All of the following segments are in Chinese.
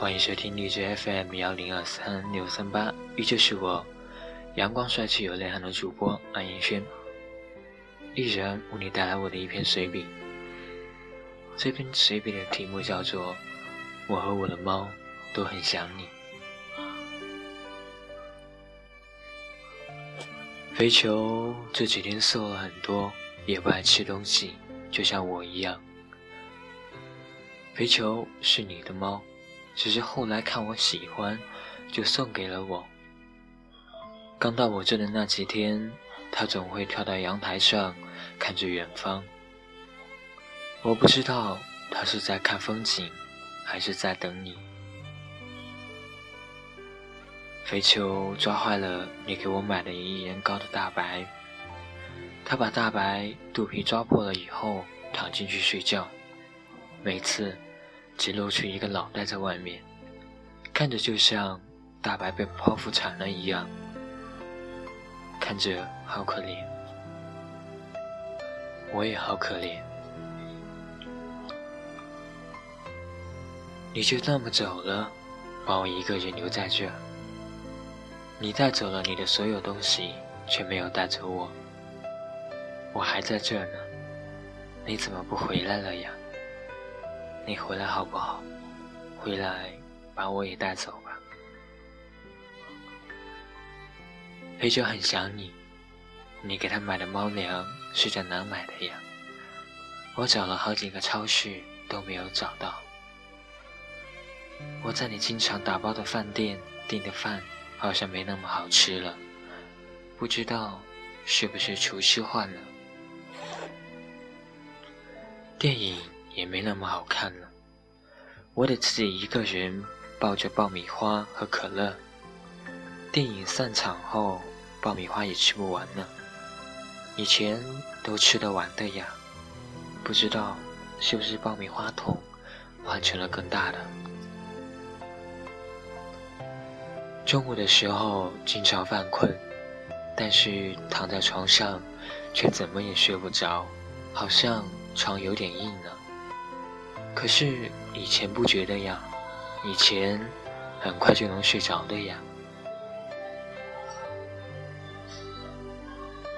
欢迎收听荔枝 FM 幺零二三六三八，依旧是我阳光帅气有内涵的主播安彦轩，一人为你带来我的一篇随笔。这篇随笔的题目叫做《我和我的猫都很想你》。肥球这几天瘦了很多，也不爱吃东西，就像我一样。肥球是你的猫。只是后来看我喜欢，就送给了我。刚到我这的那几天，它总会跳到阳台上，看着远方。我不知道它是在看风景，还是在等你。肥球抓坏了你给我买的一人高的大白，它把大白肚皮抓破了以后，躺进去睡觉。每次。只露出一个脑袋在外面，看着就像大白被剖腹产了一样，看着好可怜，我也好可怜。你就那么走了，把我一个人留在这。你带走了你的所有东西，却没有带走我。我还在这呢，你怎么不回来了呀？你回来好不好？回来把我也带走吧。黑九很想你，你给他买的猫粮是在哪买的呀？我找了好几个超市都没有找到。我在你经常打包的饭店订的饭好像没那么好吃了，不知道是不是厨师换了？电影。也没那么好看了，我得自己一个人抱着爆米花和可乐。电影散场后，爆米花也吃不完了。以前都吃得完的呀，不知道是不是爆米花桶换成了更大的。中午的时候经常犯困，但是躺在床上却怎么也睡不着，好像床有点硬呢。可是以前不觉得呀，以前很快就能睡着的呀。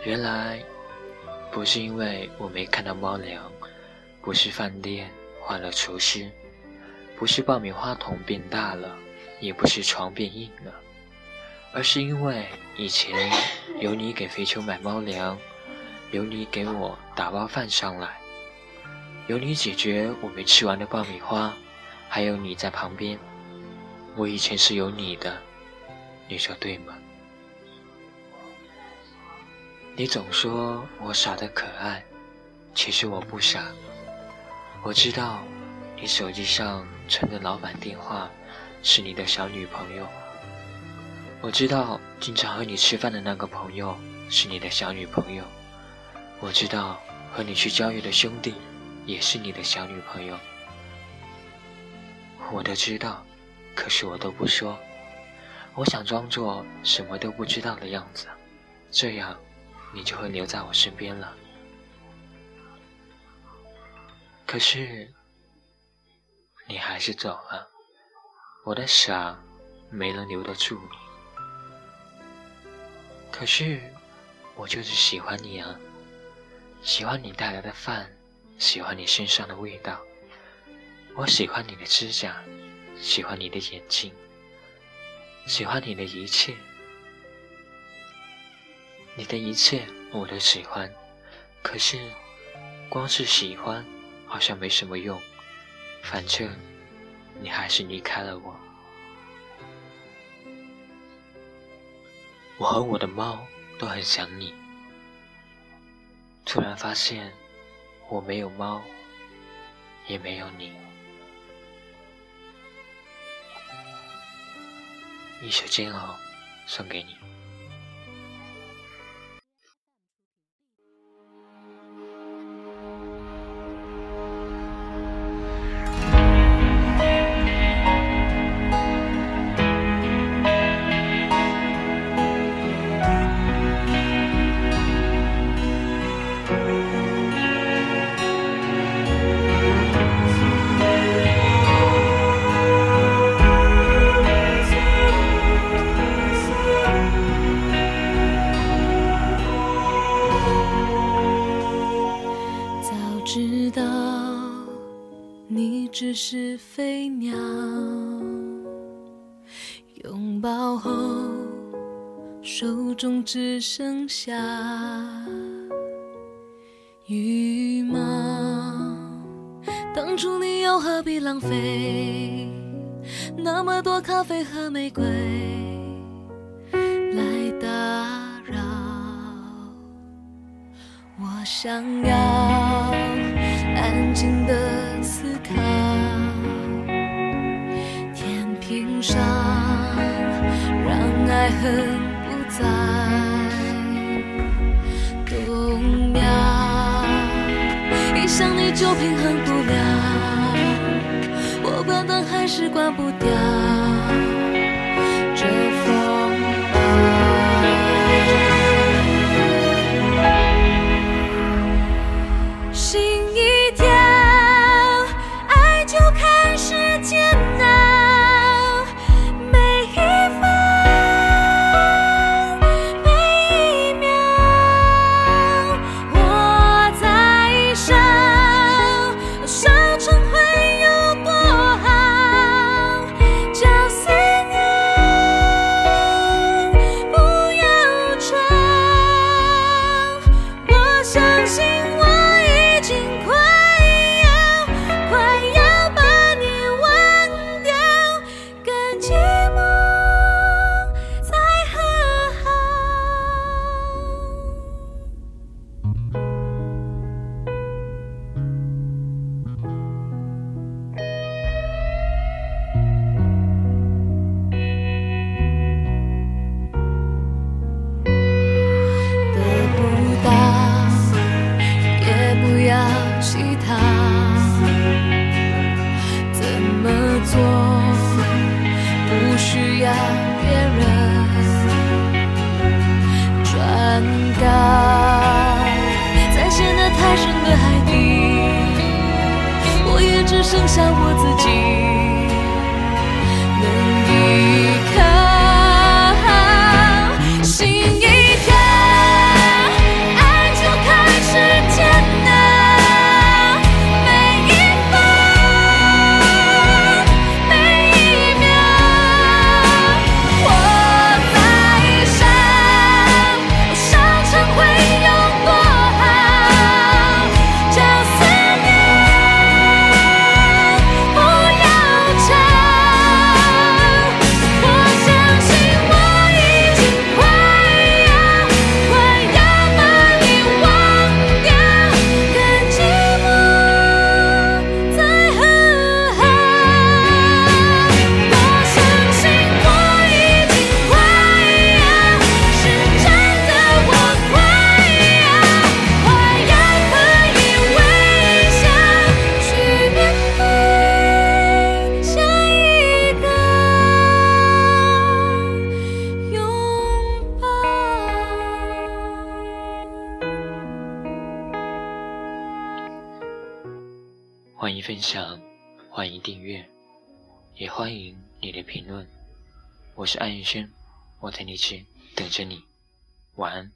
原来不是因为我没看到猫粮，不是饭店换了厨师，不是爆米花桶变大了，也不是床变硬了，而是因为以前有你给肥球买猫粮，有你给我打包饭上来。有你解决我没吃完的爆米花，还有你在旁边，我以前是有你的，你说对吗？你总说我傻得可爱，其实我不傻。我知道你手机上存的老板电话是你的小女朋友，我知道经常和你吃饭的那个朋友是你的小女朋友，我知道和你去郊游的兄弟。也是你的小女朋友，我都知道，可是我都不说。我想装作什么都不知道的样子，这样你就会留在我身边了。可是你还是走了，我的傻没能留得住你。可是我就是喜欢你啊，喜欢你带来的饭。喜欢你身上的味道，我喜欢你的指甲，喜欢你的眼睛，喜欢你的一切，你的一切我都喜欢。可是，光是喜欢好像没什么用，反正你还是离开了我。我和我的猫都很想你，突然发现。我没有猫，也没有你。一首煎熬，送给你。拥抱后手中只剩下羽毛。当初你又何必浪费那么多咖啡和玫瑰来打扰？我想要安静的思考，伤让爱恨不再动摇。一想你就平衡不了，我关灯还是关不掉下我欢迎分享，欢迎订阅，也欢迎你的评论。我是安云轩，我在荔枝等着你，晚安。